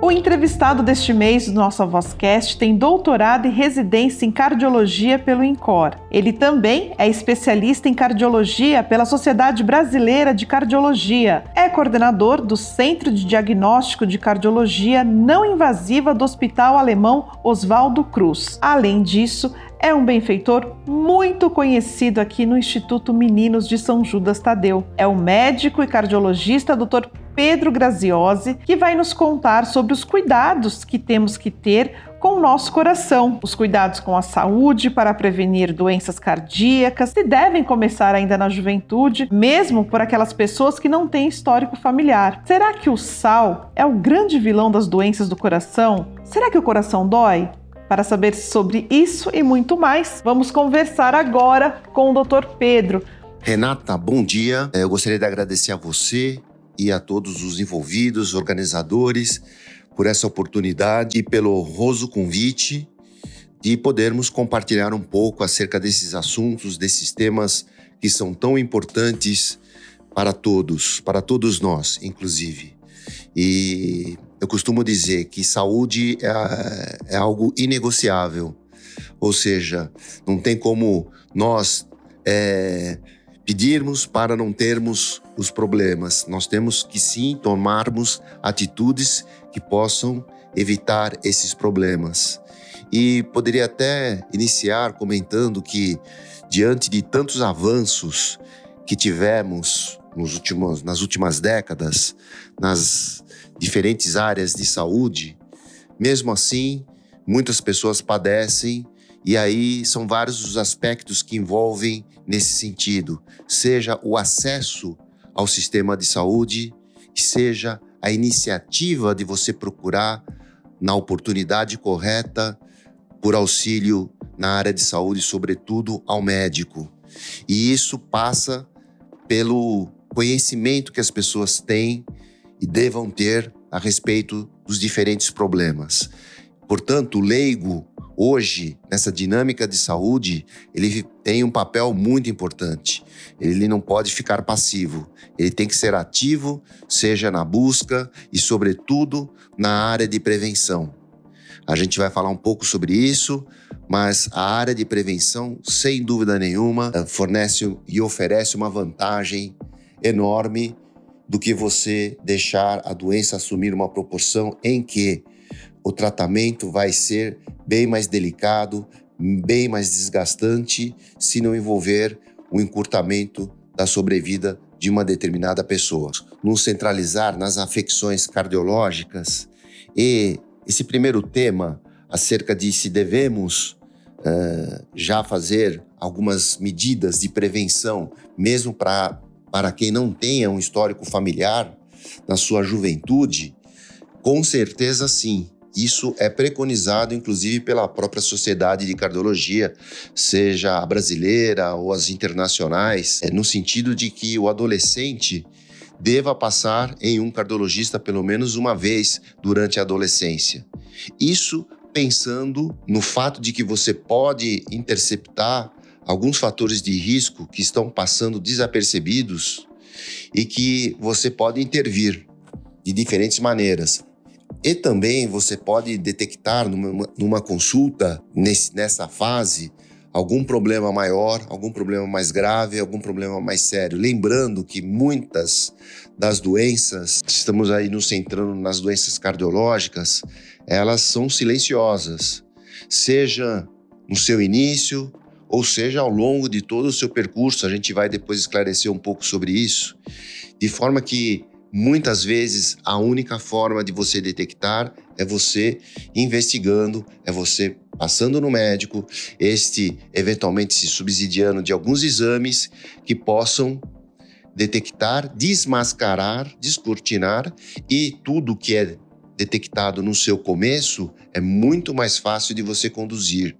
O entrevistado deste mês do nosso Vozcast tem doutorado e residência em cardiologia pelo INCOR. Ele também é especialista em cardiologia pela Sociedade Brasileira de Cardiologia. É coordenador do Centro de Diagnóstico de Cardiologia Não Invasiva do Hospital Alemão Oswaldo Cruz. Além disso, é um benfeitor muito conhecido aqui no Instituto Meninos de São Judas Tadeu. É o médico e cardiologista Dr. Pedro Graziosi, que vai nos contar sobre os cuidados que temos que ter com o nosso coração, os cuidados com a saúde para prevenir doenças cardíacas, se devem começar ainda na juventude, mesmo por aquelas pessoas que não têm histórico familiar. Será que o sal é o grande vilão das doenças do coração? Será que o coração dói? Para saber sobre isso e muito mais, vamos conversar agora com o Dr. Pedro. Renata, bom dia. Eu gostaria de agradecer a você e a todos os envolvidos, organizadores, por essa oportunidade e pelo honroso convite de podermos compartilhar um pouco acerca desses assuntos, desses temas que são tão importantes para todos, para todos nós, inclusive. E eu costumo dizer que saúde é, é algo inegociável, ou seja, não tem como nós é, pedirmos para não termos os problemas. Nós temos que sim tomarmos atitudes que possam evitar esses problemas. E poderia até iniciar comentando que, diante de tantos avanços que tivemos nos últimos, nas últimas décadas, nas diferentes áreas de saúde, mesmo assim, muitas pessoas padecem e aí são vários os aspectos que envolvem nesse sentido, seja o acesso ao sistema de saúde, seja a iniciativa de você procurar na oportunidade correta por auxílio na área de saúde, sobretudo ao médico. E isso passa pelo conhecimento que as pessoas têm e devam ter a respeito dos diferentes problemas. Portanto, leigo hoje, nessa dinâmica de saúde, ele tem um papel muito importante. Ele não pode ficar passivo. Ele tem que ser ativo, seja na busca e, sobretudo, na área de prevenção. A gente vai falar um pouco sobre isso, mas a área de prevenção, sem dúvida nenhuma, fornece e oferece uma vantagem enorme do que você deixar a doença assumir uma proporção em que o tratamento vai ser bem mais delicado, bem mais desgastante se não envolver o encurtamento da sobrevida de uma determinada pessoa. Nos centralizar nas afecções cardiológicas e esse primeiro tema acerca de se devemos uh, já fazer algumas medidas de prevenção, mesmo pra, para quem não tenha um histórico familiar na sua juventude, com certeza sim. Isso é preconizado, inclusive, pela própria Sociedade de Cardiologia, seja a brasileira ou as internacionais, é no sentido de que o adolescente deva passar em um cardiologista pelo menos uma vez durante a adolescência. Isso pensando no fato de que você pode interceptar alguns fatores de risco que estão passando desapercebidos e que você pode intervir de diferentes maneiras. E também você pode detectar numa, numa consulta, nesse, nessa fase, algum problema maior, algum problema mais grave, algum problema mais sério. Lembrando que muitas das doenças, estamos aí nos centrando nas doenças cardiológicas, elas são silenciosas, seja no seu início ou seja ao longo de todo o seu percurso. A gente vai depois esclarecer um pouco sobre isso, de forma que Muitas vezes a única forma de você detectar é você investigando, é você passando no médico, este eventualmente se subsidiando de alguns exames que possam detectar, desmascarar, descortinar e tudo que é detectado no seu começo é muito mais fácil de você conduzir.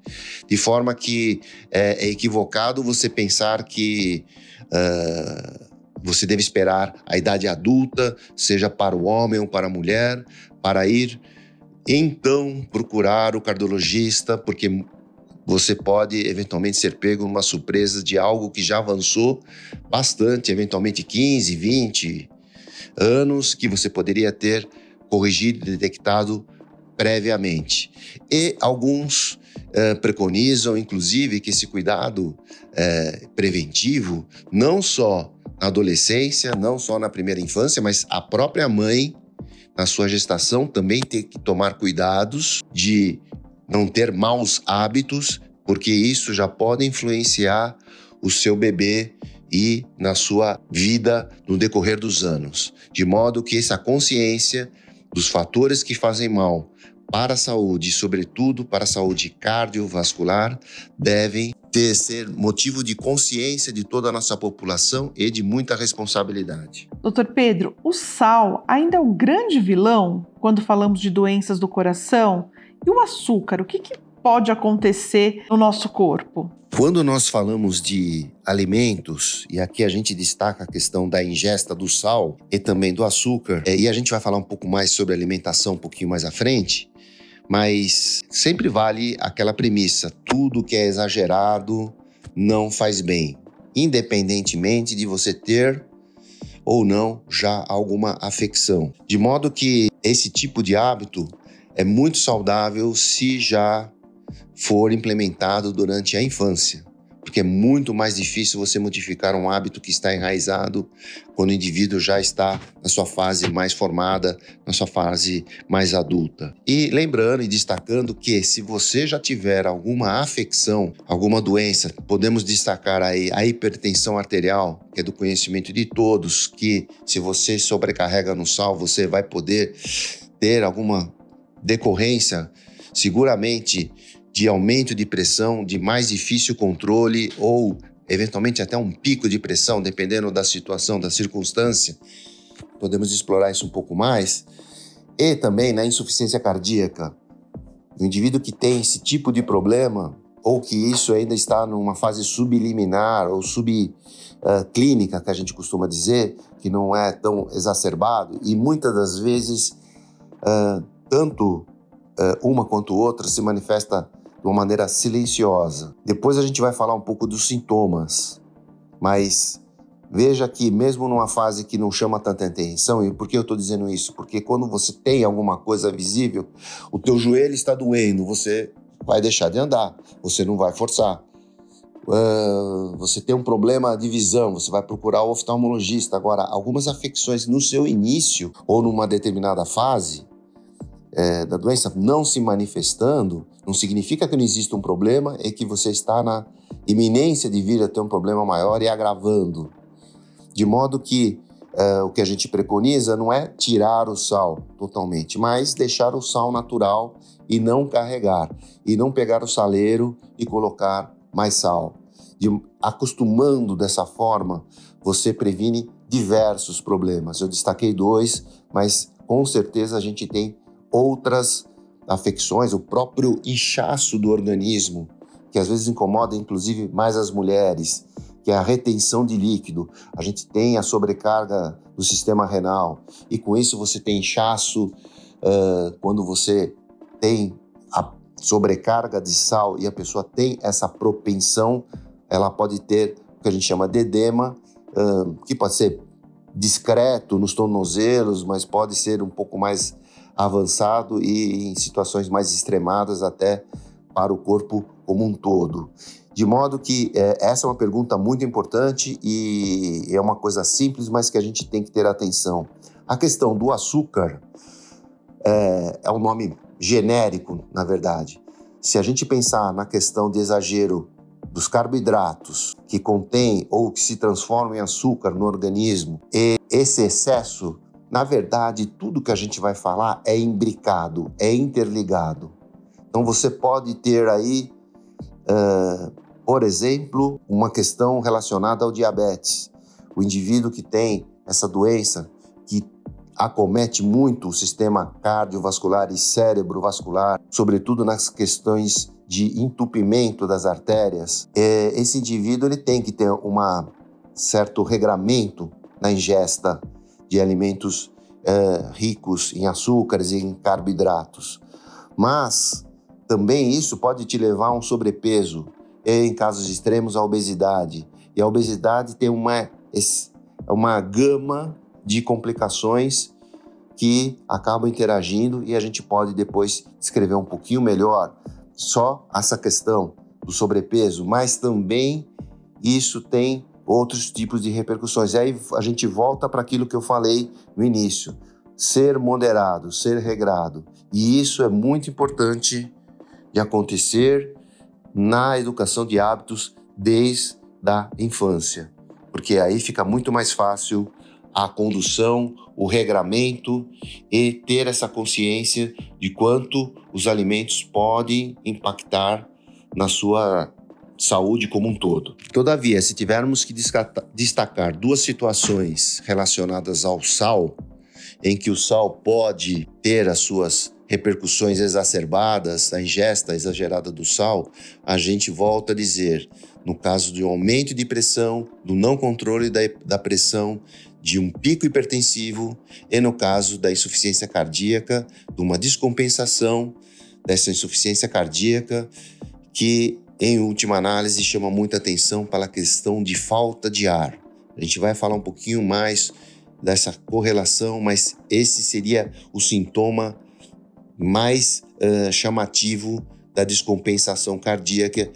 De forma que é, é equivocado você pensar que uh, você deve esperar a idade adulta, seja para o homem ou para a mulher, para ir então procurar o cardiologista, porque você pode eventualmente ser pego numa surpresa de algo que já avançou bastante, eventualmente 15, 20 anos, que você poderia ter corrigido e detectado previamente. E alguns eh, preconizam, inclusive, que esse cuidado eh, preventivo, não só na adolescência, não só na primeira infância, mas a própria mãe, na sua gestação, também tem que tomar cuidados de não ter maus hábitos, porque isso já pode influenciar o seu bebê e na sua vida no decorrer dos anos. De modo que essa consciência dos fatores que fazem mal para a saúde, sobretudo para a saúde cardiovascular, devem ter ser motivo de consciência de toda a nossa população e de muita responsabilidade. Doutor Pedro, o sal ainda é um grande vilão quando falamos de doenças do coração? E o açúcar, o que, que pode acontecer no nosso corpo? Quando nós falamos de alimentos, e aqui a gente destaca a questão da ingesta do sal e também do açúcar, é, e a gente vai falar um pouco mais sobre alimentação um pouquinho mais à frente, mas sempre vale aquela premissa: tudo que é exagerado não faz bem, independentemente de você ter ou não já alguma afecção. De modo que esse tipo de hábito é muito saudável se já for implementado durante a infância porque é muito mais difícil você modificar um hábito que está enraizado quando o indivíduo já está na sua fase mais formada, na sua fase mais adulta. E lembrando e destacando que se você já tiver alguma afecção, alguma doença, podemos destacar aí a hipertensão arterial, que é do conhecimento de todos, que se você sobrecarrega no sal, você vai poder ter alguma decorrência seguramente de aumento de pressão, de mais difícil controle ou eventualmente até um pico de pressão, dependendo da situação, da circunstância. Podemos explorar isso um pouco mais. E também na insuficiência cardíaca. O indivíduo que tem esse tipo de problema, ou que isso ainda está numa fase subliminar ou subclínica, uh, que a gente costuma dizer, que não é tão exacerbado, e muitas das vezes, uh, tanto uh, uma quanto outra se manifesta de uma maneira silenciosa. Depois a gente vai falar um pouco dos sintomas, mas veja que mesmo numa fase que não chama tanta atenção, e por que eu estou dizendo isso? Porque quando você tem alguma coisa visível, o teu joelho está doendo, você vai deixar de andar, você não vai forçar. Uh, você tem um problema de visão, você vai procurar o oftalmologista. Agora, algumas afecções no seu início ou numa determinada fase, é, da doença não se manifestando, não significa que não exista um problema, é que você está na iminência de vir a ter um problema maior e agravando. De modo que é, o que a gente preconiza não é tirar o sal totalmente, mas deixar o sal natural e não carregar, e não pegar o saleiro e colocar mais sal. Acostumando dessa forma, você previne diversos problemas. Eu destaquei dois, mas com certeza a gente tem outras afecções, o próprio inchaço do organismo, que às vezes incomoda inclusive mais as mulheres, que é a retenção de líquido. A gente tem a sobrecarga do sistema renal e com isso você tem inchaço uh, quando você tem a sobrecarga de sal e a pessoa tem essa propensão, ela pode ter o que a gente chama de edema, uh, que pode ser discreto nos tornozelos, mas pode ser um pouco mais avançado e em situações mais extremadas até para o corpo como um todo. De modo que é, essa é uma pergunta muito importante e é uma coisa simples, mas que a gente tem que ter atenção. A questão do açúcar é, é um nome genérico, na verdade. Se a gente pensar na questão de exagero dos carboidratos que contém ou que se transformam em açúcar no organismo e esse excesso na verdade, tudo que a gente vai falar é imbricado, é interligado. Então você pode ter aí, uh, por exemplo, uma questão relacionada ao diabetes. O indivíduo que tem essa doença que acomete muito o sistema cardiovascular e cérebrovascular, sobretudo nas questões de entupimento das artérias, é, esse indivíduo ele tem que ter um certo regramento na ingesta de alimentos uh, ricos em açúcares e em carboidratos. Mas também isso pode te levar a um sobrepeso, em casos extremos, a obesidade. E a obesidade tem uma, uma gama de complicações que acabam interagindo e a gente pode depois descrever um pouquinho melhor só essa questão do sobrepeso, mas também isso tem outros tipos de repercussões. E aí a gente volta para aquilo que eu falei no início: ser moderado, ser regrado. E isso é muito importante de acontecer na educação de hábitos desde a infância, porque aí fica muito mais fácil a condução, o regramento e ter essa consciência de quanto os alimentos podem impactar na sua saúde como um todo. Todavia, se tivermos que destacar duas situações relacionadas ao sal, em que o sal pode ter as suas repercussões exacerbadas, a ingesta exagerada do sal, a gente volta a dizer, no caso de um aumento de pressão, do não controle da, da pressão, de um pico hipertensivo e no caso da insuficiência cardíaca, de uma descompensação dessa insuficiência cardíaca que, em última análise, chama muita atenção para a questão de falta de ar. A gente vai falar um pouquinho mais dessa correlação, mas esse seria o sintoma mais uh, chamativo da descompensação cardíaca,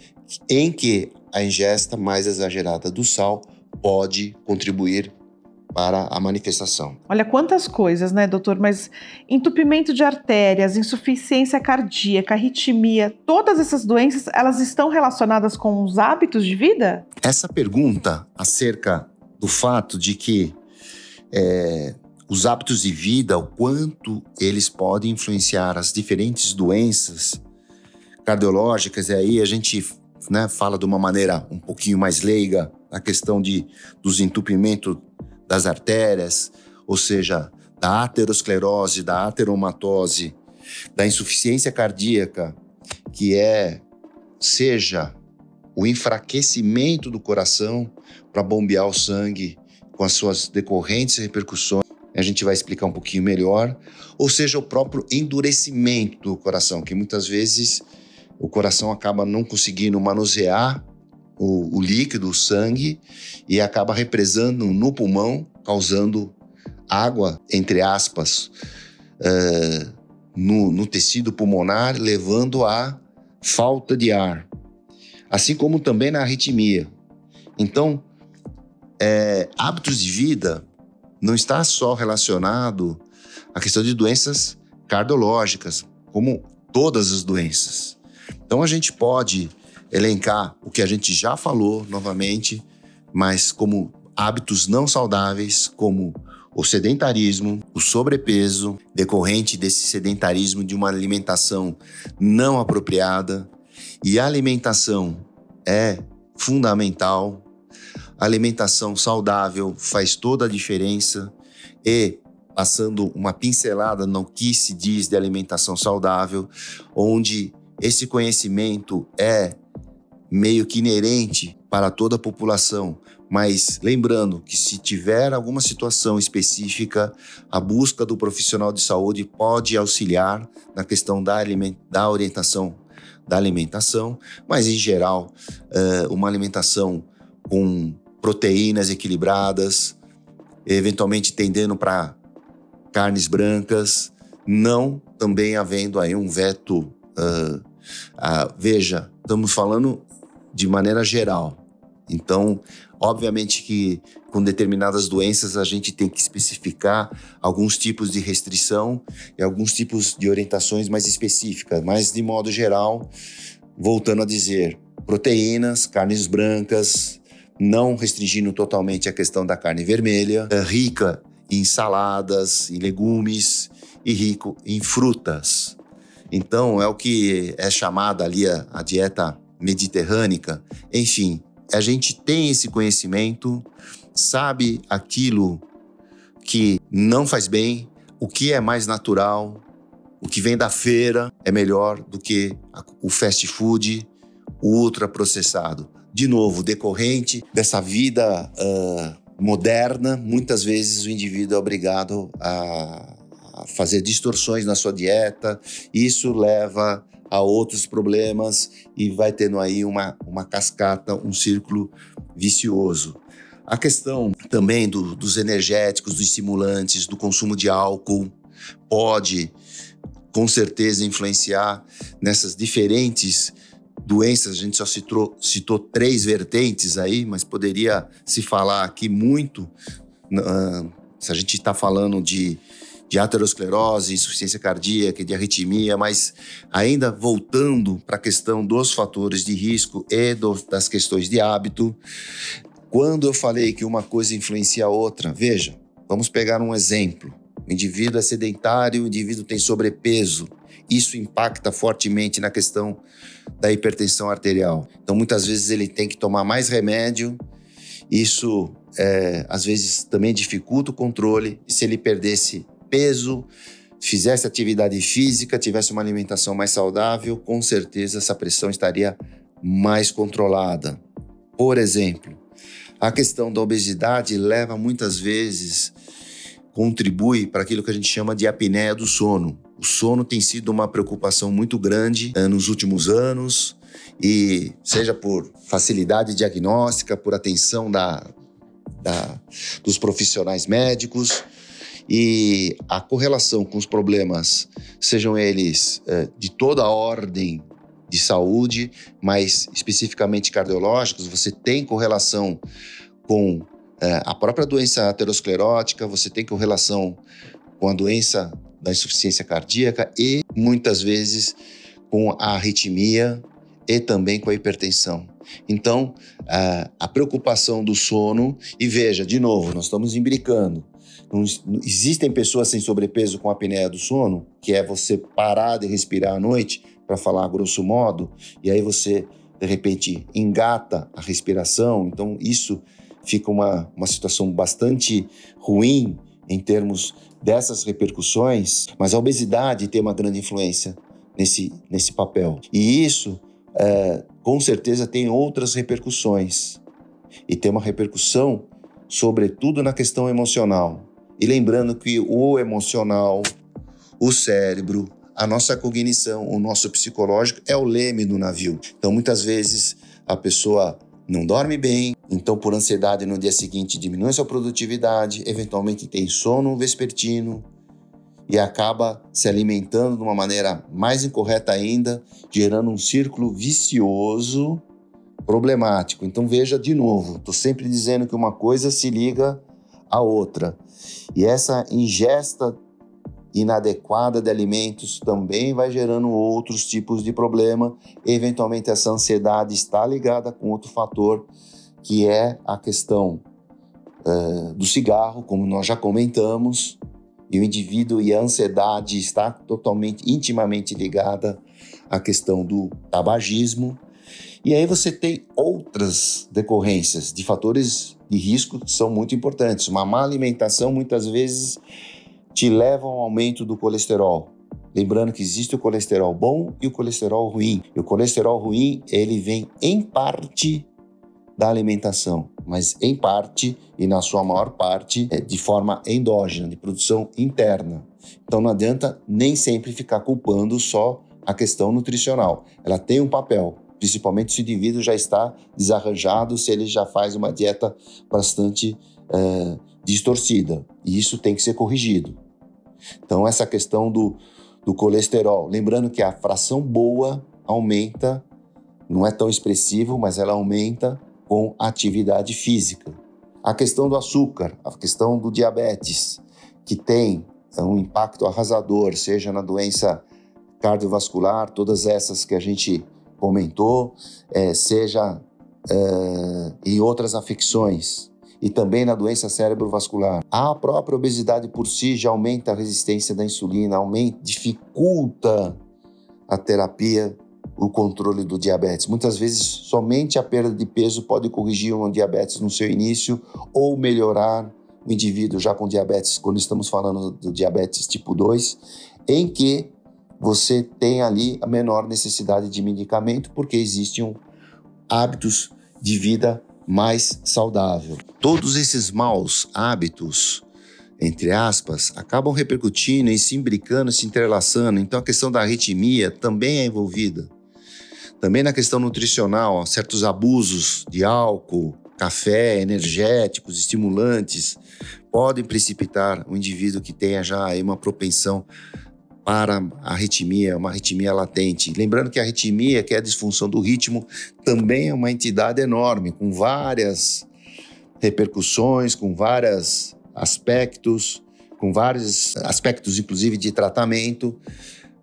em que a ingesta mais exagerada do sal pode contribuir para a manifestação. Olha quantas coisas, né, doutor? Mas entupimento de artérias, insuficiência cardíaca, arritmia, todas essas doenças, elas estão relacionadas com os hábitos de vida? Essa pergunta acerca do fato de que é, os hábitos de vida, o quanto eles podem influenciar as diferentes doenças cardiológicas, e aí a gente né, fala de uma maneira um pouquinho mais leiga a questão de, dos entupimentos das artérias, ou seja, da aterosclerose, da ateromatose, da insuficiência cardíaca, que é, seja o enfraquecimento do coração para bombear o sangue com as suas decorrentes repercussões, a gente vai explicar um pouquinho melhor, ou seja, o próprio endurecimento do coração, que muitas vezes o coração acaba não conseguindo manusear o, o líquido, o sangue, e acaba represando no pulmão, causando água, entre aspas, uh, no, no tecido pulmonar, levando a falta de ar. Assim como também na arritmia. Então, é, hábitos de vida não está só relacionado à questão de doenças cardiológicas, como todas as doenças. Então a gente pode elencar o que a gente já falou novamente, mas como hábitos não saudáveis, como o sedentarismo, o sobrepeso, decorrente desse sedentarismo de uma alimentação não apropriada. E a alimentação é fundamental. A alimentação saudável faz toda a diferença e passando uma pincelada no que se diz de alimentação saudável, onde esse conhecimento é meio que inerente para toda a população, mas lembrando que se tiver alguma situação específica, a busca do profissional de saúde pode auxiliar na questão da, da orientação da alimentação, mas em geral, uh, uma alimentação com proteínas equilibradas, eventualmente tendendo para carnes brancas, não também havendo aí um veto. Uh, uh, veja, estamos falando de maneira geral. Então, obviamente que com determinadas doenças a gente tem que especificar alguns tipos de restrição e alguns tipos de orientações mais específicas, mas de modo geral, voltando a dizer, proteínas, carnes brancas, não restringindo totalmente a questão da carne vermelha, é rica em saladas, em legumes e rico em frutas. Então, é o que é chamada ali a, a dieta mediterrânica. Enfim, a gente tem esse conhecimento, sabe aquilo que não faz bem, o que é mais natural, o que vem da feira é melhor do que o fast food, ultraprocessado. De novo, decorrente dessa vida uh, moderna, muitas vezes o indivíduo é obrigado a fazer distorções na sua dieta. Isso leva a outros problemas e vai tendo aí uma, uma cascata, um círculo vicioso. A questão também do, dos energéticos, dos estimulantes, do consumo de álcool pode com certeza influenciar nessas diferentes doenças. A gente só citou, citou três vertentes aí, mas poderia se falar aqui muito. Uh, se a gente está falando de de aterosclerose, insuficiência cardíaca, de arritmia, mas ainda voltando para a questão dos fatores de risco e do, das questões de hábito, quando eu falei que uma coisa influencia a outra, veja, vamos pegar um exemplo. O indivíduo é sedentário, o indivíduo tem sobrepeso. Isso impacta fortemente na questão da hipertensão arterial. Então, muitas vezes ele tem que tomar mais remédio. Isso, é, às vezes, também dificulta o controle. Se ele perdesse peso, fizesse atividade física, tivesse uma alimentação mais saudável, com certeza essa pressão estaria mais controlada. Por exemplo, a questão da obesidade leva muitas vezes contribui para aquilo que a gente chama de apneia do sono. O sono tem sido uma preocupação muito grande eh, nos últimos anos e seja por facilidade diagnóstica, por atenção da, da, dos profissionais médicos, e a correlação com os problemas, sejam eles é, de toda a ordem de saúde, mas especificamente cardiológicos, você tem correlação com é, a própria doença aterosclerótica, você tem correlação com a doença da insuficiência cardíaca e muitas vezes com a arritmia e também com a hipertensão. Então, a, a preocupação do sono, e veja, de novo, nós estamos imbricando existem pessoas sem sobrepeso com apneia do sono, que é você parar de respirar à noite, para falar grosso modo, e aí você, de repente, engata a respiração. Então, isso fica uma, uma situação bastante ruim em termos dessas repercussões, mas a obesidade tem uma grande influência nesse, nesse papel. E isso, é, com certeza, tem outras repercussões. E tem uma repercussão, sobretudo, na questão emocional. E lembrando que o emocional, o cérebro, a nossa cognição, o nosso psicológico é o leme do navio. Então, muitas vezes, a pessoa não dorme bem, então, por ansiedade, no dia seguinte diminui sua produtividade, eventualmente tem sono vespertino e acaba se alimentando de uma maneira mais incorreta ainda, gerando um círculo vicioso problemático. Então, veja de novo, estou sempre dizendo que uma coisa se liga à outra. E essa ingesta inadequada de alimentos também vai gerando outros tipos de problema. Eventualmente, essa ansiedade está ligada com outro fator, que é a questão uh, do cigarro, como nós já comentamos. E o indivíduo e a ansiedade está totalmente, intimamente ligada à questão do tabagismo. E aí você tem outras decorrências de fatores de risco são muito importantes. Uma má alimentação muitas vezes te leva a um aumento do colesterol. Lembrando que existe o colesterol bom e o colesterol ruim. E o colesterol ruim, ele vem em parte da alimentação, mas em parte e na sua maior parte é de forma endógena, de produção interna. Então não adianta nem sempre ficar culpando só a questão nutricional. Ela tem um papel, principalmente se o indivíduo já está desarranjado, se ele já faz uma dieta bastante é, distorcida. E isso tem que ser corrigido. Então, essa questão do, do colesterol, lembrando que a fração boa aumenta, não é tão expressivo, mas ela aumenta com atividade física. A questão do açúcar, a questão do diabetes, que tem um impacto arrasador, seja na doença cardiovascular, todas essas que a gente comentou, é, seja é, em outras afecções e também na doença cerebrovascular. A própria obesidade por si já aumenta a resistência da insulina, aumenta, dificulta a terapia, o controle do diabetes. Muitas vezes, somente a perda de peso pode corrigir um diabetes no seu início ou melhorar o indivíduo já com diabetes, quando estamos falando do diabetes tipo 2, em que você tem ali a menor necessidade de medicamento, porque existem hábitos de vida mais saudável. Todos esses maus hábitos, entre aspas, acabam repercutindo e se imbricando, se entrelaçando. Então a questão da arritmia também é envolvida. Também na questão nutricional, certos abusos de álcool, café, energéticos, estimulantes, podem precipitar o indivíduo que tenha já uma propensão para a arritmia, uma arritmia latente. Lembrando que a arritmia, que é a disfunção do ritmo, também é uma entidade enorme, com várias repercussões, com vários aspectos, com vários aspectos, inclusive, de tratamento.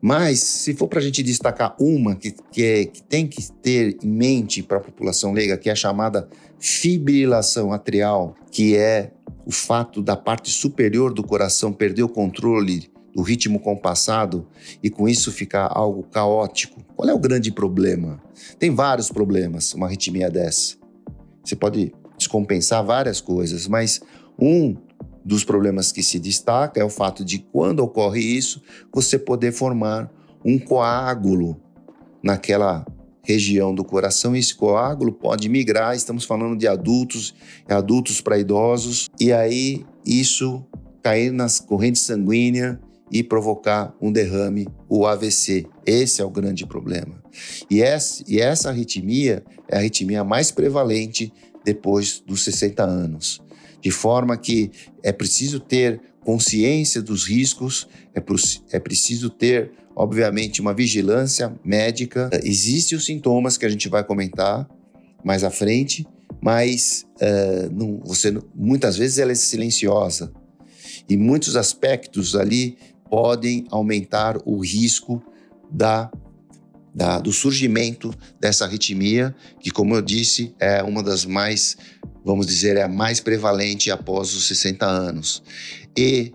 Mas, se for para a gente destacar uma que, que, é, que tem que ter em mente para a população leiga, que é a chamada fibrilação atrial, que é o fato da parte superior do coração perder o controle do ritmo compassado e com isso ficar algo caótico. Qual é o grande problema? Tem vários problemas uma arritmia dessa. Você pode descompensar várias coisas, mas um dos problemas que se destaca é o fato de quando ocorre isso, você poder formar um coágulo naquela região do coração esse coágulo pode migrar, estamos falando de adultos, adultos para idosos, e aí isso cair nas correntes sanguíneas e provocar um derrame, o AVC. Esse é o grande problema. E essa, e essa arritmia é a arritmia mais prevalente depois dos 60 anos. De forma que é preciso ter consciência dos riscos, é, é preciso ter, obviamente, uma vigilância médica. Existem os sintomas que a gente vai comentar mais à frente, mas uh, não, você muitas vezes ela é silenciosa e muitos aspectos ali podem aumentar o risco da, da, do surgimento dessa arritmia, que, como eu disse, é uma das mais, vamos dizer, é a mais prevalente após os 60 anos. E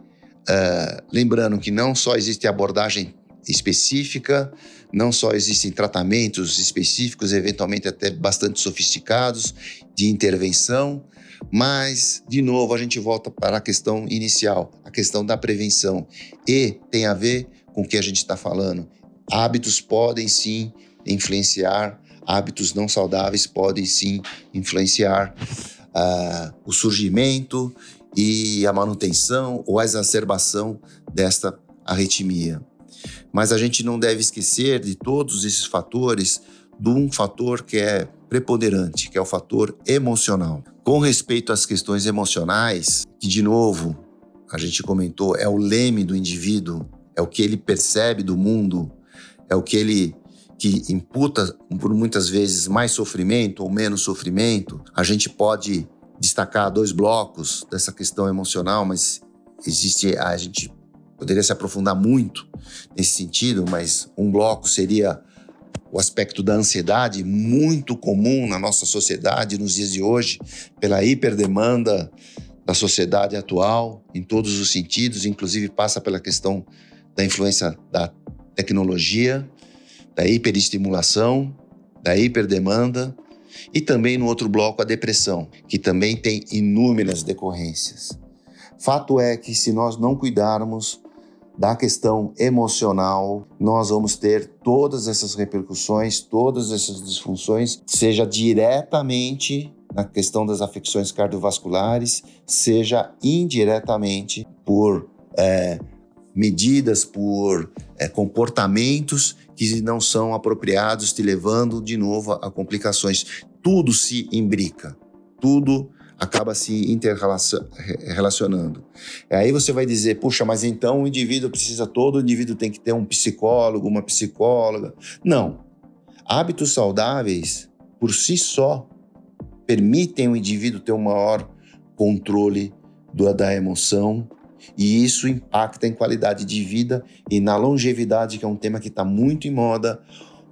uh, lembrando que não só existe abordagem específica, não só existem tratamentos específicos, eventualmente até bastante sofisticados, de intervenção, mas, de novo, a gente volta para a questão inicial, a questão da prevenção. E tem a ver com o que a gente está falando. Hábitos podem sim influenciar, hábitos não saudáveis podem sim influenciar uh, o surgimento e a manutenção ou a exacerbação desta arritmia. Mas a gente não deve esquecer de todos esses fatores de um fator que é preponderante, que é o fator emocional. Com respeito às questões emocionais, que de novo a gente comentou, é o leme do indivíduo, é o que ele percebe do mundo, é o que ele que imputa por muitas vezes mais sofrimento ou menos sofrimento. A gente pode destacar dois blocos dessa questão emocional, mas existe a gente poderia se aprofundar muito nesse sentido, mas um bloco seria o aspecto da ansiedade, muito comum na nossa sociedade nos dias de hoje, pela hiperdemanda da sociedade atual, em todos os sentidos, inclusive passa pela questão da influência da tecnologia, da hiperestimulação, da hiperdemanda, e também no outro bloco a depressão, que também tem inúmeras decorrências. Fato é que se nós não cuidarmos da questão emocional, nós vamos ter todas essas repercussões, todas essas disfunções, seja diretamente na questão das afecções cardiovasculares, seja indiretamente por é, medidas, por é, comportamentos que não são apropriados, te levando de novo a complicações. Tudo se imbrica, tudo acaba se interrelacionando. Aí você vai dizer, puxa, mas então o indivíduo precisa, todo indivíduo tem que ter um psicólogo, uma psicóloga. Não. Hábitos saudáveis, por si só, permitem o indivíduo ter um maior controle do, da emoção e isso impacta em qualidade de vida e na longevidade, que é um tema que está muito em moda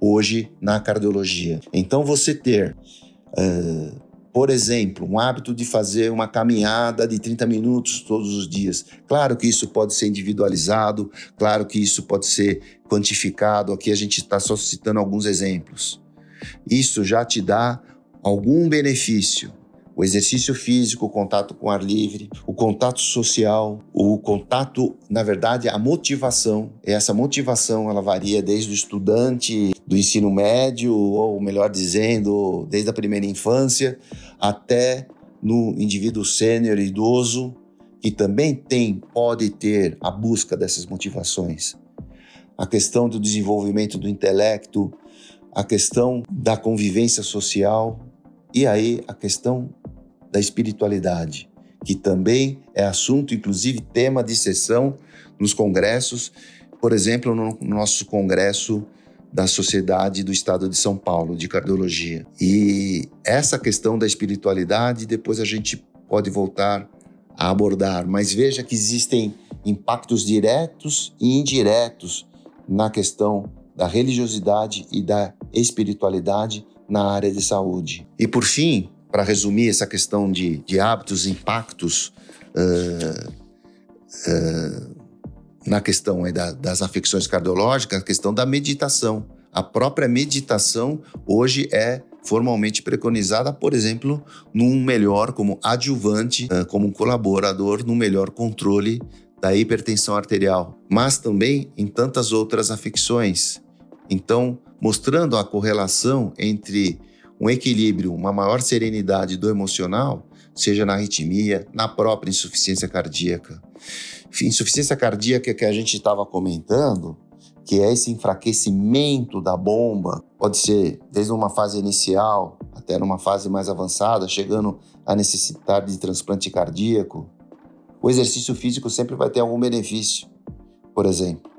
hoje na cardiologia. Então, você ter uh, por exemplo, um hábito de fazer uma caminhada de 30 minutos todos os dias. Claro que isso pode ser individualizado, claro que isso pode ser quantificado. Aqui a gente está só citando alguns exemplos. Isso já te dá algum benefício. O exercício físico, o contato com ar livre, o contato social, o contato, na verdade, a motivação. E essa motivação ela varia desde o estudante do ensino médio, ou melhor dizendo, desde a primeira infância até no indivíduo sênior idoso, que também tem, pode ter a busca dessas motivações. A questão do desenvolvimento do intelecto, a questão da convivência social e aí a questão da espiritualidade, que também é assunto, inclusive tema de sessão nos congressos, por exemplo, no nosso congresso da Sociedade do Estado de São Paulo de Cardiologia. E essa questão da espiritualidade, depois a gente pode voltar a abordar, mas veja que existem impactos diretos e indiretos na questão da religiosidade e da espiritualidade na área de saúde. E por fim, para resumir essa questão de, de hábitos, impactos uh, uh, na questão da, das afecções cardiológicas, a questão da meditação. A própria meditação hoje é formalmente preconizada, por exemplo, num melhor como adjuvante, como colaborador no melhor controle da hipertensão arterial, mas também em tantas outras afecções. Então, mostrando a correlação entre um equilíbrio, uma maior serenidade do emocional, seja na arritmia, na própria insuficiência cardíaca. Insuficiência cardíaca que a gente estava comentando, que é esse enfraquecimento da bomba, pode ser desde uma fase inicial até numa fase mais avançada, chegando a necessitar de transplante cardíaco. O exercício físico sempre vai ter algum benefício, por exemplo.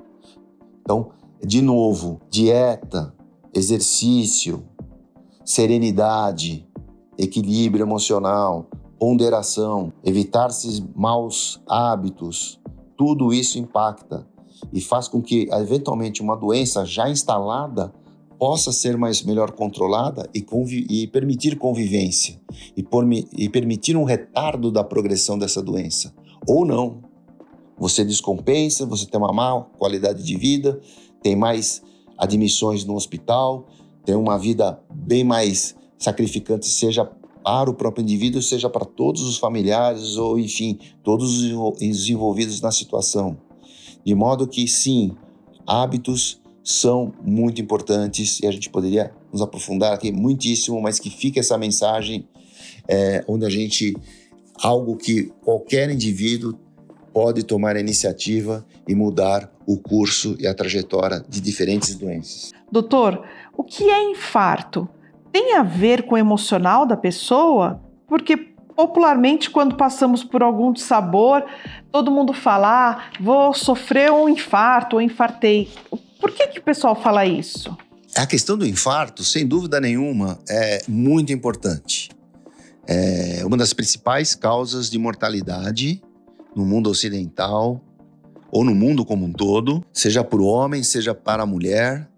Então, de novo, dieta, exercício, serenidade, equilíbrio emocional, ponderação, evitar-se maus hábitos, tudo isso impacta e faz com que, eventualmente, uma doença já instalada possa ser mais melhor controlada e, e permitir convivência e, e permitir um retardo da progressão dessa doença. Ou não. Você descompensa, você tem uma má qualidade de vida, tem mais admissões no hospital, tem uma vida bem mais sacrificante, seja para o próprio indivíduo, seja para todos os familiares ou, enfim, todos os envolvidos na situação. De modo que, sim, hábitos são muito importantes e a gente poderia nos aprofundar aqui muitíssimo, mas que fique essa mensagem é, onde a gente, algo que qualquer indivíduo pode tomar a iniciativa e mudar o curso e a trajetória de diferentes doenças. Doutor, o que é infarto? Tem a ver com o emocional da pessoa? Porque popularmente, quando passamos por algum sabor, todo mundo fala: ah, vou sofrer um infarto ou infartei. Por que, que o pessoal fala isso? A questão do infarto, sem dúvida nenhuma, é muito importante. É uma das principais causas de mortalidade no mundo ocidental ou no mundo como um todo, seja para o homem, seja para a mulher.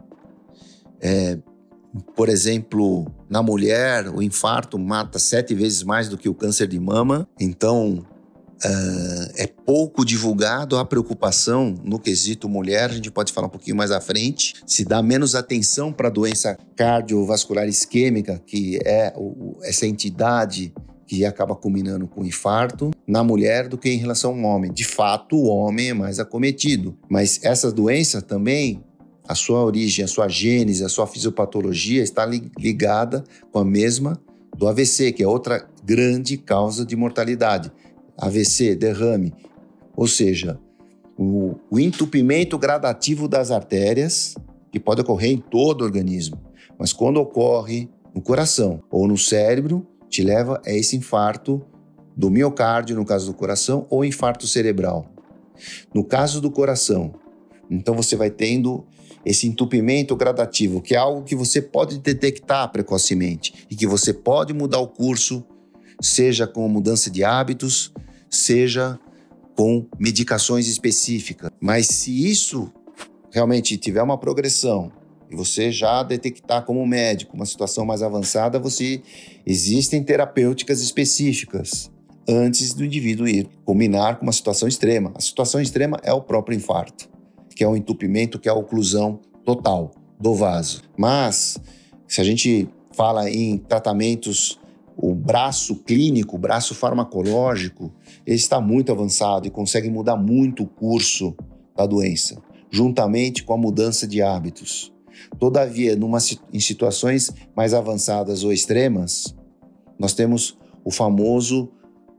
É, por exemplo, na mulher, o infarto mata sete vezes mais do que o câncer de mama. Então, uh, é pouco divulgado a preocupação no quesito mulher. A gente pode falar um pouquinho mais à frente. Se dá menos atenção para a doença cardiovascular isquêmica, que é o, essa entidade que acaba culminando com infarto na mulher do que em relação ao homem. De fato, o homem é mais acometido, mas essa doença também a sua origem, a sua gênese, a sua fisiopatologia está ligada com a mesma do AVC, que é outra grande causa de mortalidade. AVC, derrame, ou seja, o, o entupimento gradativo das artérias, que pode ocorrer em todo o organismo, mas quando ocorre no coração ou no cérebro, te leva a esse infarto do miocárdio, no caso do coração, ou infarto cerebral. No caso do coração, então você vai tendo esse entupimento gradativo, que é algo que você pode detectar precocemente e que você pode mudar o curso, seja com mudança de hábitos, seja com medicações específicas. Mas se isso realmente tiver uma progressão e você já detectar como médico uma situação mais avançada, você existem terapêuticas específicas antes do indivíduo ir combinar com uma situação extrema. A situação extrema é o próprio infarto, que é o entupimento, que é a oclusão total do vaso. Mas se a gente fala em tratamentos o braço clínico, o braço farmacológico, ele está muito avançado e consegue mudar muito o curso da doença, juntamente com a mudança de hábitos. Todavia, numa, em situações mais avançadas ou extremas, nós temos o famoso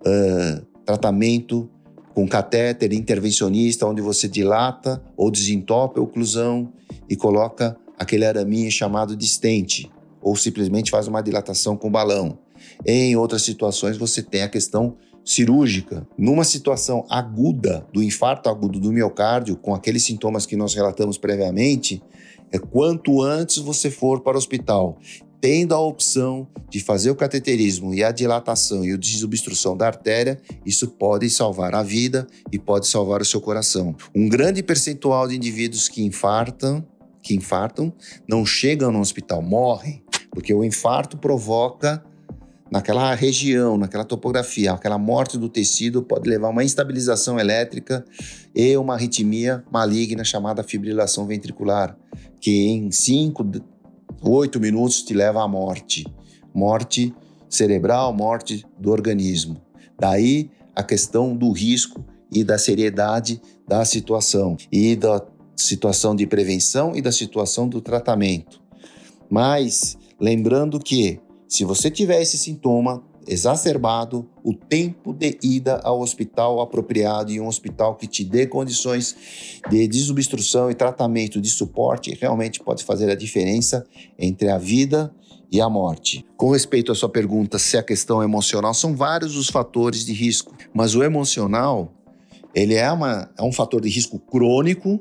uh, tratamento com catéter intervencionista, onde você dilata ou desentope a oclusão e coloca aquele araminho chamado de stent, ou simplesmente faz uma dilatação com balão. Em outras situações, você tem a questão cirúrgica. Numa situação aguda do infarto agudo do miocárdio, com aqueles sintomas que nós relatamos previamente, é quanto antes você for para o hospital, tendo a opção de fazer o cateterismo e a dilatação e a desobstrução da artéria, isso pode salvar a vida e pode salvar o seu coração. Um grande percentual de indivíduos que infartam, que infartam, não chegam no hospital, morrem, porque o infarto provoca naquela região, naquela topografia, aquela morte do tecido pode levar a uma instabilização elétrica e uma arritmia maligna chamada fibrilação ventricular, que em 5, 8 minutos te leva à morte. Morte cerebral, morte do organismo. Daí a questão do risco e da seriedade da situação e da situação de prevenção e da situação do tratamento. Mas lembrando que se você tiver esse sintoma exacerbado, o tempo de ida ao hospital apropriado e um hospital que te dê condições de desobstrução e tratamento de suporte realmente pode fazer a diferença entre a vida e a morte. Com respeito à sua pergunta se a questão emocional, são vários os fatores de risco, mas o emocional ele é, uma, é um fator de risco crônico,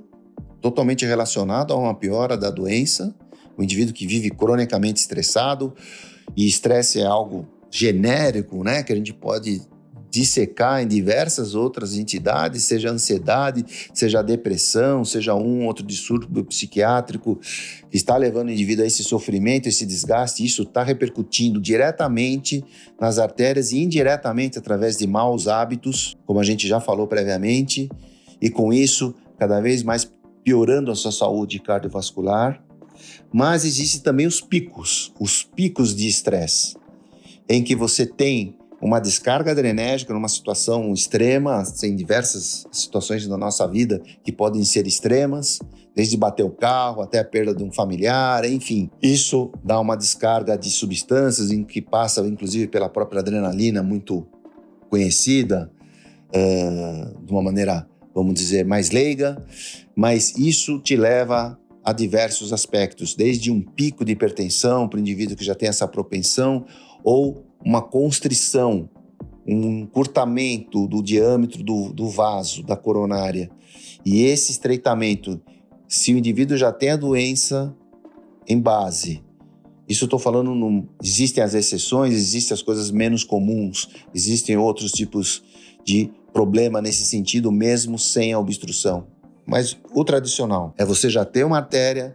totalmente relacionado a uma piora da doença, o indivíduo que vive cronicamente estressado, e estresse é algo genérico, né, que a gente pode dissecar em diversas outras entidades, seja ansiedade, seja depressão, seja um outro distúrbio psiquiátrico que está levando o indivíduo a esse sofrimento, esse desgaste, isso está repercutindo diretamente nas artérias e indiretamente através de maus hábitos, como a gente já falou previamente, e com isso cada vez mais piorando a sua saúde cardiovascular. Mas existem também os picos, os picos de estresse, em que você tem uma descarga adrenérgica numa situação extrema, tem diversas situações na nossa vida que podem ser extremas, desde bater o carro até a perda de um familiar, enfim. Isso dá uma descarga de substâncias em que passa, inclusive, pela própria adrenalina muito conhecida, uh, de uma maneira, vamos dizer, mais leiga, mas isso te leva a diversos aspectos, desde um pico de hipertensão para o indivíduo que já tem essa propensão, ou uma constrição, um encurtamento do diâmetro do, do vaso, da coronária. E esse estreitamento, se o indivíduo já tem a doença em base, isso estou falando, no, existem as exceções, existem as coisas menos comuns, existem outros tipos de problema nesse sentido, mesmo sem a obstrução. Mas o tradicional é você já ter uma artéria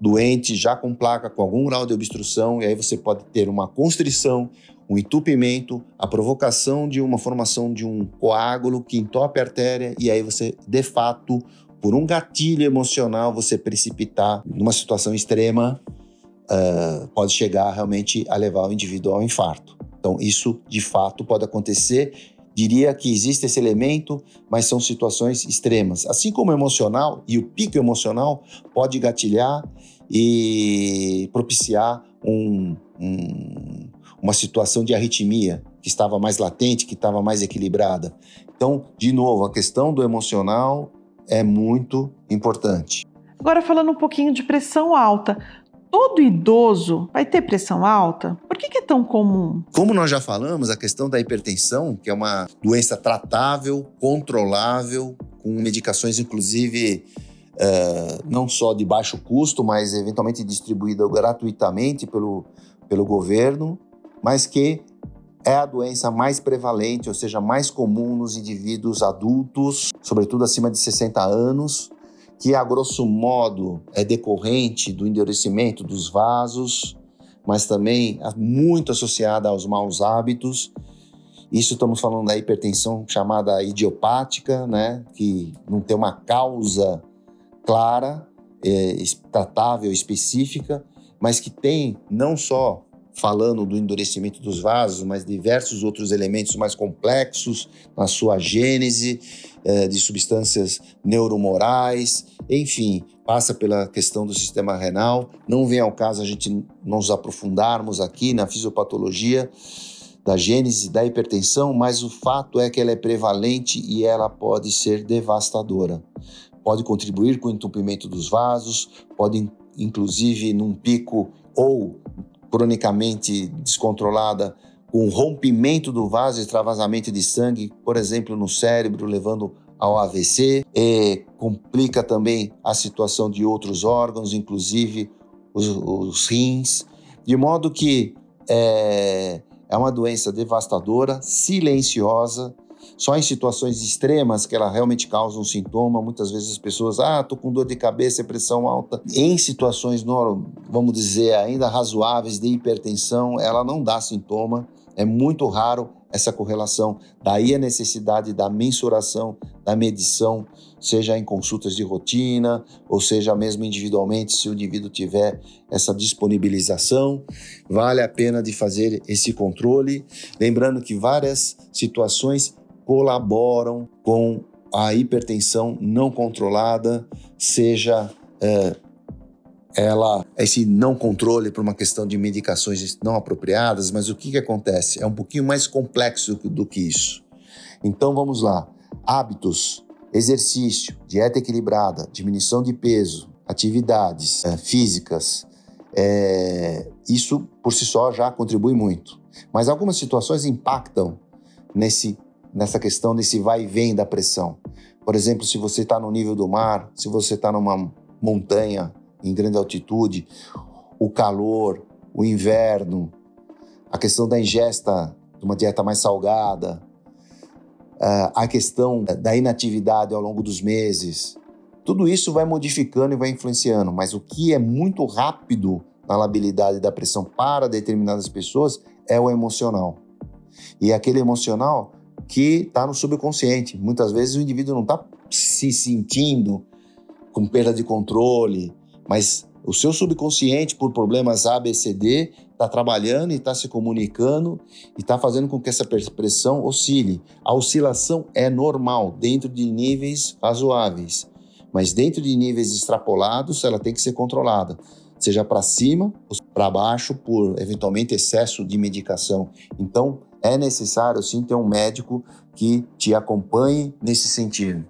doente, já com placa, com algum grau de obstrução, e aí você pode ter uma constrição, um entupimento, a provocação de uma formação de um coágulo que entope a artéria, e aí você, de fato, por um gatilho emocional, você precipitar numa situação extrema, uh, pode chegar realmente a levar o indivíduo ao infarto. Então, isso de fato pode acontecer Diria que existe esse elemento, mas são situações extremas. Assim como o emocional e o pico emocional pode gatilhar e propiciar um, um, uma situação de arritmia que estava mais latente, que estava mais equilibrada. Então, de novo, a questão do emocional é muito importante. Agora, falando um pouquinho de pressão alta, todo idoso vai ter pressão alta? Por que, que, é tão comum? Como nós já falamos, a questão da hipertensão, que é uma doença tratável, controlável, com medicações, inclusive, uh, não só de baixo custo, mas eventualmente distribuída gratuitamente pelo, pelo governo, mas que é a doença mais prevalente, ou seja, mais comum nos indivíduos adultos, sobretudo acima de 60 anos, que a grosso modo é decorrente do endurecimento dos vasos, mas também muito associada aos maus hábitos. Isso estamos falando da hipertensão chamada idiopática, né, que não tem uma causa clara, é, tratável, específica, mas que tem não só falando do endurecimento dos vasos, mas diversos outros elementos mais complexos na sua gênese, é, de substâncias neuromorais, enfim, passa pela questão do sistema renal. Não vem ao caso a gente nos aprofundarmos aqui na fisiopatologia da gênese da hipertensão, mas o fato é que ela é prevalente e ela pode ser devastadora. Pode contribuir com o entupimento dos vasos, pode inclusive num pico ou cronicamente descontrolada com rompimento do vaso extravasamento de sangue, por exemplo, no cérebro, levando ao AVC, complica também a situação de outros órgãos, inclusive os, os rins, de modo que é, é uma doença devastadora, silenciosa, só em situações extremas que ela realmente causa um sintoma. Muitas vezes as pessoas, ah, tô com dor de cabeça, pressão alta. Em situações, vamos dizer, ainda razoáveis de hipertensão, ela não dá sintoma. É muito raro essa correlação. Daí a necessidade da mensuração, da medição, seja em consultas de rotina, ou seja mesmo individualmente, se o indivíduo tiver essa disponibilização, vale a pena de fazer esse controle. Lembrando que várias situações colaboram com a hipertensão não controlada, seja é, ela esse não controle por uma questão de medicações não apropriadas, mas o que, que acontece? É um pouquinho mais complexo do que isso. Então vamos lá: hábitos, exercício, dieta equilibrada, diminuição de peso, atividades é, físicas, é, isso por si só já contribui muito. Mas algumas situações impactam nesse, nessa questão desse vai e vem da pressão. Por exemplo, se você está no nível do mar, se você está numa montanha em grande altitude, o calor, o inverno, a questão da ingesta de uma dieta mais salgada, a questão da inatividade ao longo dos meses. Tudo isso vai modificando e vai influenciando, mas o que é muito rápido na labilidade da pressão para determinadas pessoas é o emocional. E é aquele emocional que está no subconsciente. Muitas vezes o indivíduo não está se sentindo com perda de controle, mas o seu subconsciente, por problemas A, B, C, D, está trabalhando e está se comunicando e está fazendo com que essa pressão oscile. A oscilação é normal, dentro de níveis razoáveis, mas dentro de níveis extrapolados, ela tem que ser controlada, seja para cima ou para baixo, por eventualmente excesso de medicação. Então, é necessário sim ter um médico que te acompanhe nesse sentido.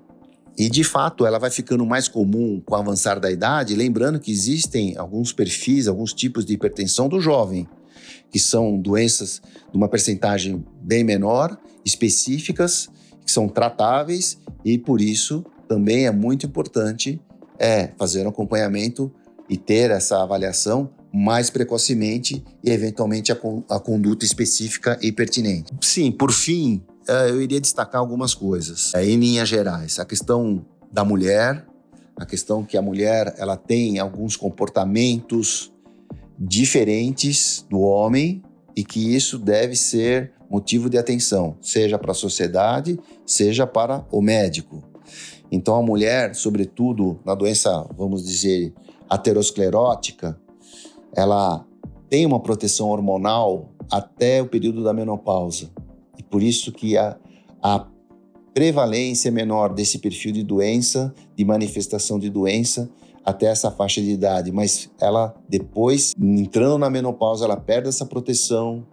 E de fato, ela vai ficando mais comum com o avançar da idade, lembrando que existem alguns perfis, alguns tipos de hipertensão do jovem, que são doenças de uma percentagem bem menor, específicas, que são tratáveis e por isso também é muito importante é fazer um acompanhamento e ter essa avaliação mais precocemente e eventualmente a, a conduta específica e pertinente. Sim, por fim, eu iria destacar algumas coisas, é, em linhas gerais. A questão da mulher, a questão que a mulher ela tem alguns comportamentos diferentes do homem e que isso deve ser motivo de atenção, seja para a sociedade, seja para o médico. Então a mulher, sobretudo na doença, vamos dizer, aterosclerótica, ela tem uma proteção hormonal até o período da menopausa. Por isso que a, a prevalência menor desse perfil de doença, de manifestação de doença, até essa faixa de idade, mas ela depois, entrando na menopausa, ela perde essa proteção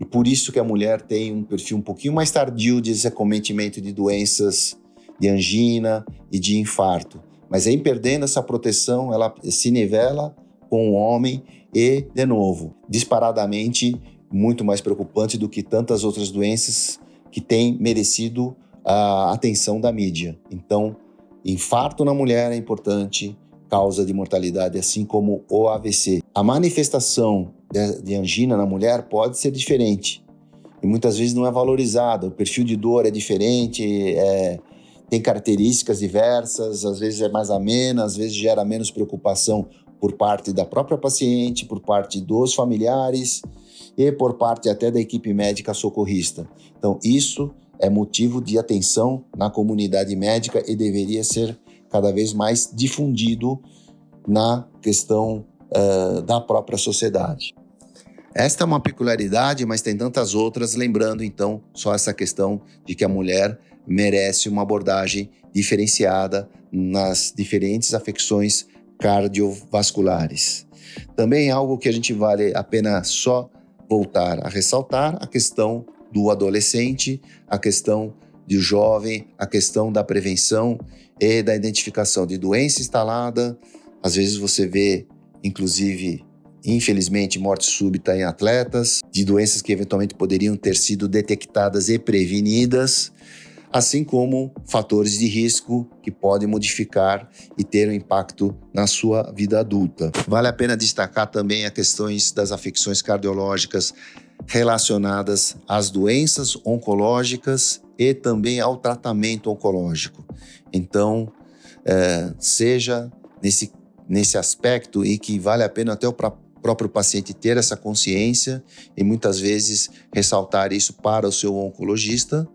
e por isso que a mulher tem um perfil um pouquinho mais tardio de acometimento de doenças de angina e de infarto. Mas em perdendo essa proteção, ela se nivela com o homem e, de novo, disparadamente muito mais preocupante do que tantas outras doenças que têm merecido a atenção da mídia. Então, infarto na mulher é importante, causa de mortalidade, assim como o AVC. A manifestação de, angina na mulher pode ser diferente e muitas vezes não é valorizada. O perfil de dor é diferente, é, tem características diversas, às vezes é mais amena, às vezes gera menos preocupação por parte da própria paciente, por parte dos familiares e por parte até da equipe médica socorrista. Então, isso é motivo de atenção na comunidade médica e deveria ser cada vez mais difundido na questão uh, da própria sociedade. Esta é uma peculiaridade, mas tem tantas outras, lembrando então só essa questão de que a mulher merece uma abordagem diferenciada nas diferentes afecções cardiovasculares. Também algo que a gente vale a pena só voltar a ressaltar a questão do adolescente, a questão do jovem, a questão da prevenção e da identificação de doença instalada. Às vezes você vê, inclusive, infelizmente, morte súbita em atletas, de doenças que eventualmente poderiam ter sido detectadas e prevenidas, assim como fatores de risco que podem modificar e ter um impacto na sua vida adulta. Vale a pena destacar também as questões das afecções cardiológicas relacionadas às doenças oncológicas e também ao tratamento oncológico. Então, é, seja nesse, nesse aspecto e que vale a pena até o próprio paciente ter essa consciência e muitas vezes ressaltar isso para o seu oncologista.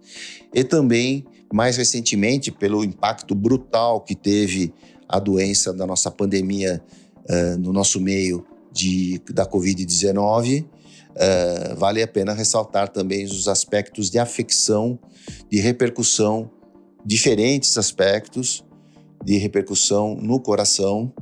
E também mais recentemente pelo impacto brutal que teve a doença da nossa pandemia uh, no nosso meio de, da Covid-19, uh, vale a pena ressaltar também os aspectos de afecção, de repercussão, diferentes aspectos de repercussão no coração,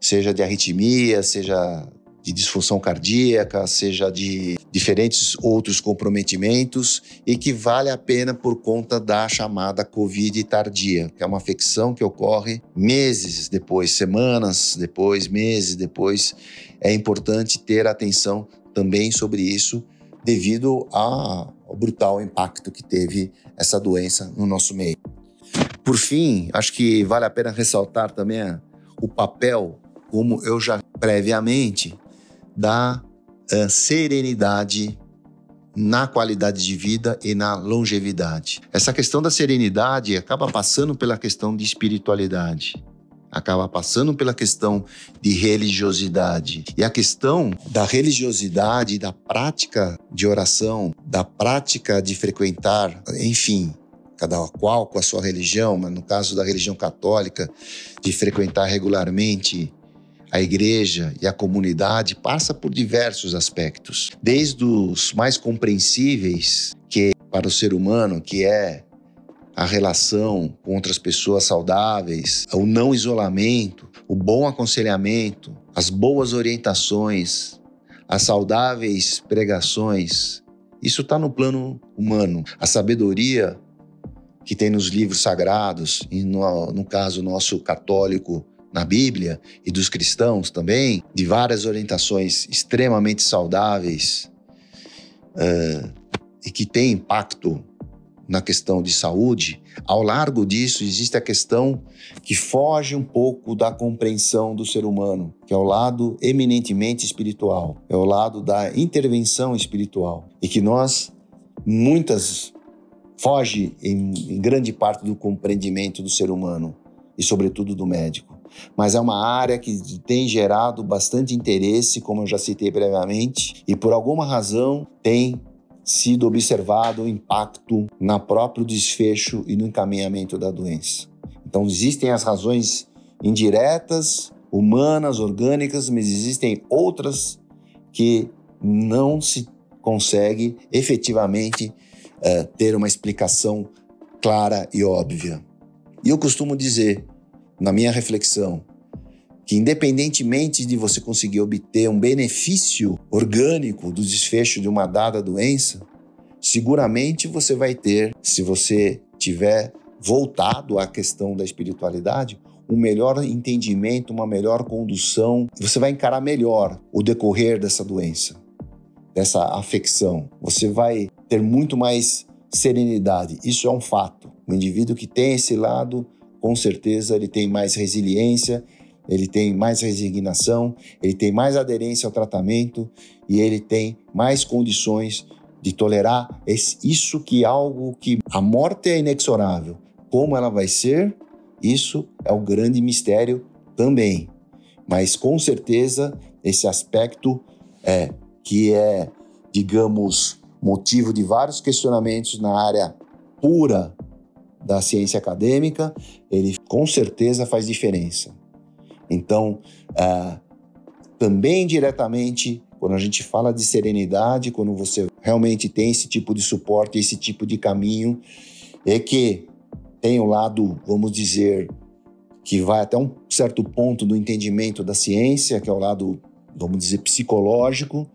seja de arritmia, seja de disfunção cardíaca, seja de diferentes outros comprometimentos e que vale a pena por conta da chamada Covid tardia, que é uma afecção que ocorre meses depois, semanas depois, meses depois. É importante ter atenção também sobre isso devido ao brutal impacto que teve essa doença no nosso meio. Por fim, acho que vale a pena ressaltar também o papel, como eu já previamente da uh, serenidade na qualidade de vida e na longevidade. Essa questão da serenidade acaba passando pela questão de espiritualidade, acaba passando pela questão de religiosidade. E a questão da religiosidade, da prática de oração, da prática de frequentar, enfim, cada qual com a sua religião, mas no caso da religião católica, de frequentar regularmente a igreja e a comunidade passa por diversos aspectos, desde os mais compreensíveis, que para o ser humano, que é a relação com outras pessoas saudáveis, o não isolamento, o bom aconselhamento, as boas orientações, as saudáveis pregações. Isso está no plano humano. A sabedoria que tem nos livros sagrados, e no, no caso nosso católico, na Bíblia e dos cristãos também, de várias orientações extremamente saudáveis uh, e que têm impacto na questão de saúde, ao largo disso existe a questão que foge um pouco da compreensão do ser humano, que é o lado eminentemente espiritual, é o lado da intervenção espiritual e que nós muitas foge em, em grande parte do compreendimento do ser humano e sobretudo do médico mas é uma área que tem gerado bastante interesse, como eu já citei previamente, e por alguma razão tem sido observado o impacto na próprio desfecho e no encaminhamento da doença. Então existem as razões indiretas, humanas, orgânicas, mas existem outras que não se consegue efetivamente uh, ter uma explicação clara e óbvia. E eu costumo dizer na minha reflexão, que independentemente de você conseguir obter um benefício orgânico do desfecho de uma dada doença, seguramente você vai ter, se você tiver voltado à questão da espiritualidade, um melhor entendimento, uma melhor condução, você vai encarar melhor o decorrer dessa doença, dessa afecção. Você vai ter muito mais serenidade. Isso é um fato. O indivíduo que tem esse lado com certeza ele tem mais resiliência, ele tem mais resignação, ele tem mais aderência ao tratamento e ele tem mais condições de tolerar esse, isso que é algo que a morte é inexorável. Como ela vai ser, isso é o grande mistério também. Mas com certeza esse aspecto é que é, digamos, motivo de vários questionamentos na área pura da ciência acadêmica, ele com certeza faz diferença. Então, uh, também diretamente, quando a gente fala de serenidade, quando você realmente tem esse tipo de suporte, esse tipo de caminho, é que tem o lado, vamos dizer, que vai até um certo ponto do entendimento da ciência, que é o lado, vamos dizer, psicológico,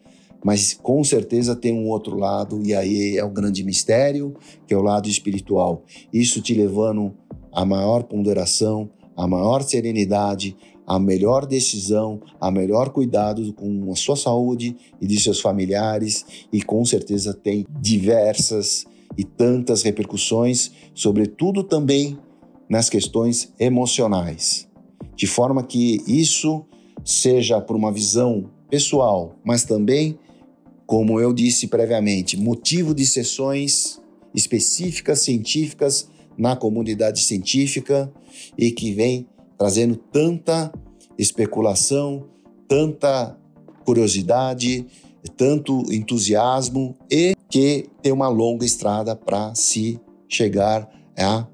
mas com certeza tem um outro lado, e aí é o grande mistério, que é o lado espiritual. Isso te levando a maior ponderação, a maior serenidade, a melhor decisão, a melhor cuidado com a sua saúde e de seus familiares, e com certeza tem diversas e tantas repercussões, sobretudo também nas questões emocionais. De forma que isso seja por uma visão pessoal, mas também, como eu disse previamente, motivo de sessões específicas científicas na comunidade científica e que vem trazendo tanta especulação, tanta curiosidade, tanto entusiasmo e que tem uma longa estrada para se chegar a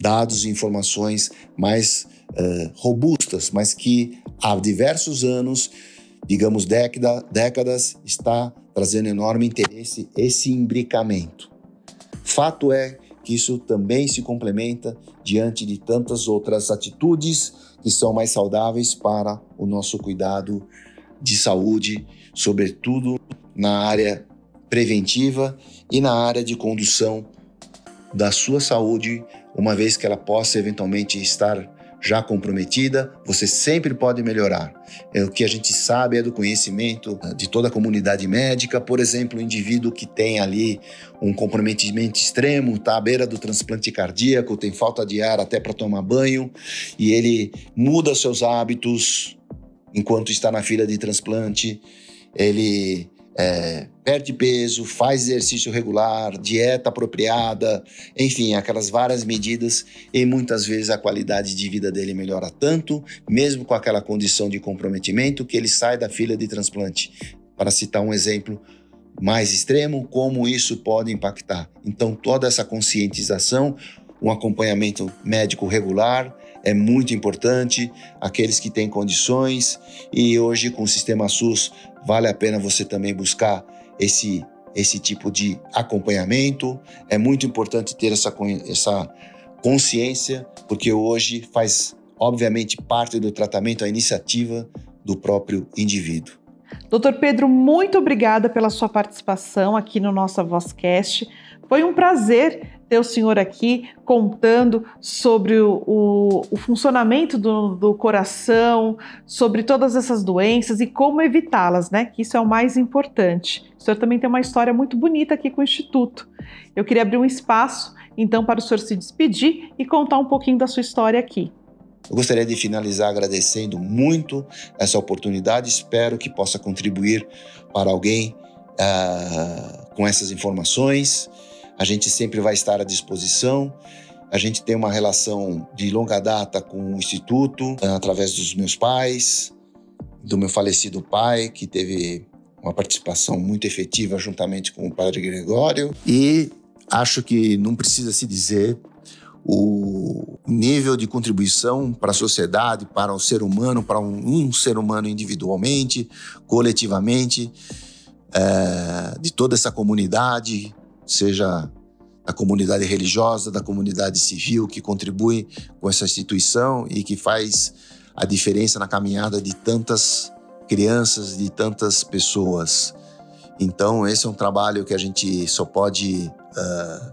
dados e informações mais uh, robustas, mas que há diversos anos, digamos década, décadas, está trazendo enorme interesse esse imbricamento. Fato é que isso também se complementa diante de tantas outras atitudes que são mais saudáveis para o nosso cuidado de saúde, sobretudo na área preventiva e na área de condução da sua saúde, uma vez que ela possa eventualmente estar já comprometida, você sempre pode melhorar. É, o que a gente sabe é do conhecimento ah, de toda a comunidade médica, por exemplo, o indivíduo que tem ali um comprometimento extremo, está à beira do transplante cardíaco, tem falta de ar até para tomar banho, e ele muda seus hábitos enquanto está na fila de transplante, ele é, perde peso, faz exercício regular, dieta apropriada, enfim, aquelas várias medidas e muitas vezes a qualidade de vida dele melhora tanto, mesmo com aquela condição de comprometimento, que ele sai da fila de transplante. Para citar um exemplo mais extremo, como isso pode impactar. Então, toda essa conscientização, um acompanhamento médico regular, é muito importante, aqueles que têm condições e hoje com o sistema SUS vale a pena você também buscar esse esse tipo de acompanhamento. É muito importante ter essa, essa consciência, porque hoje faz, obviamente, parte do tratamento a iniciativa do próprio indivíduo. Doutor Pedro, muito obrigada pela sua participação aqui no nosso Vozcast. Foi um prazer ter o senhor aqui contando sobre o, o, o funcionamento do, do, coração, sobre todas essas doenças e como evitá-las, né? Que isso é o mais importante. O senhor também tem uma história muito bonita aqui com o Instituto. Eu queria abrir um espaço, então, para o senhor se despedir e contar um pouquinho da sua história aqui. Eu gostaria de finalizar agradecendo muito essa oportunidade. Espero que possa contribuir para alguém uh, com essas informações. A gente sempre vai estar à disposição. A gente tem uma relação de longa data com o Instituto, eh, através dos meus pais, do meu falecido pai, que teve uma participação muito efetiva juntamente com o Padre Gregório. E acho que não precisa se dizer o nível de contribuição para a sociedade, para o ser humano, para um, um ser humano individualmente, coletivamente, é, de toda essa comunidade seja da comunidade religiosa, da comunidade civil, que contribui com essa instituição e que faz a diferença na caminhada de tantas crianças, de tantas pessoas. Então, esse é um trabalho que a gente só pode uh,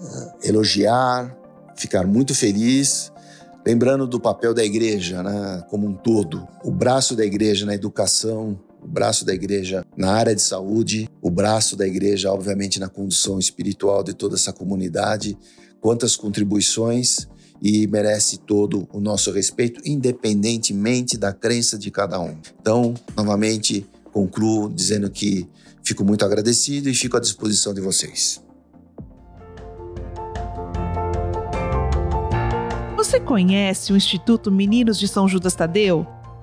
uh, elogiar, ficar muito feliz, lembrando do papel da igreja né, como um todo, o braço da igreja na educação, o braço da igreja na área de saúde, o braço da igreja, obviamente, na condução espiritual de toda essa comunidade. Quantas contribuições e merece todo o nosso respeito, independentemente da crença de cada um. Então, novamente, concluo dizendo que fico muito agradecido e fico à disposição de vocês. Você conhece o Instituto Meninos de São Judas Tadeu?